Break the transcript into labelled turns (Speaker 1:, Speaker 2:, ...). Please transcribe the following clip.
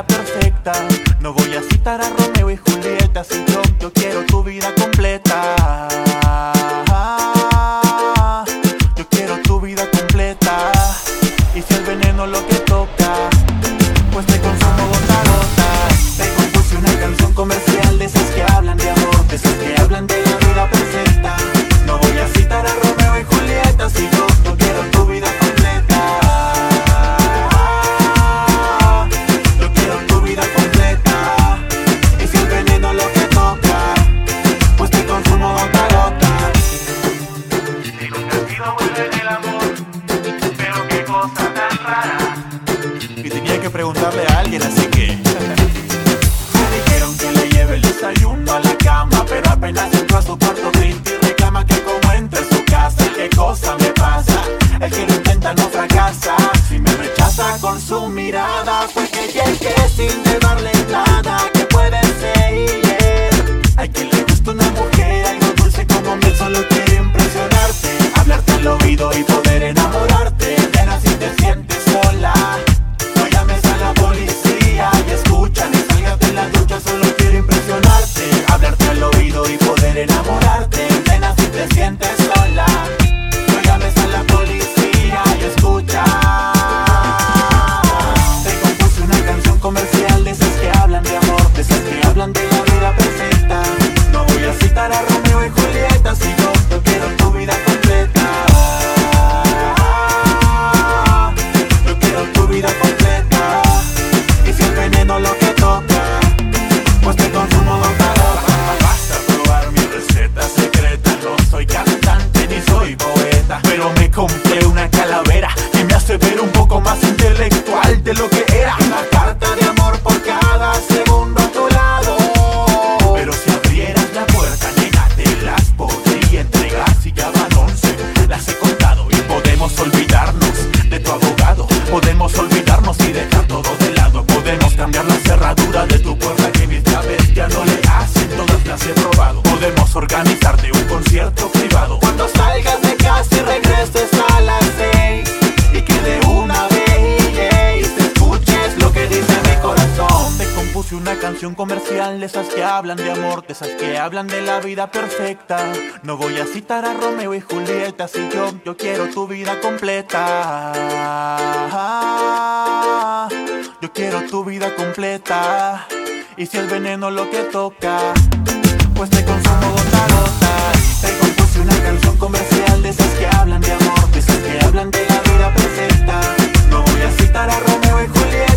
Speaker 1: perfecta. No voy a citar a Romeo y Julieta, si yo, yo quiero tu vida completa. Preguntarle a alguien, así que. Me dijeron que le lleve el desayuno a la cama, pero apenas entró a su cuarto grita y reclama que como entre a su casa, qué cosa me pasa. El que lo intenta no fracasa. Si me rechaza con su mirada, fue que llegué compré una calavera que me hace ver un poco más intelectual de lo que era. Una carta de amor por cada segundo a tu lado. Pero si abrieras la puerta, nena, te las podría entregar si ya van once. Las he contado y podemos olvidarnos de tu abogado. Podemos olvidarnos y dejar todo de lado. Podemos cambiar la cerradura de tu puerta que mis llaves ya no le hacen. Todas las he probado. Podemos organizarte una canción comercial de esas que hablan de amor, de esas que hablan de la vida perfecta. No voy a citar a Romeo y Julieta, si yo, yo quiero tu vida completa. Yo quiero tu vida completa. Y si el veneno lo que toca, pues te consumo gota a gota. Te compuse una canción comercial de esas que hablan de amor, de esas que hablan de la vida perfecta. No voy a citar a Romeo y Julieta.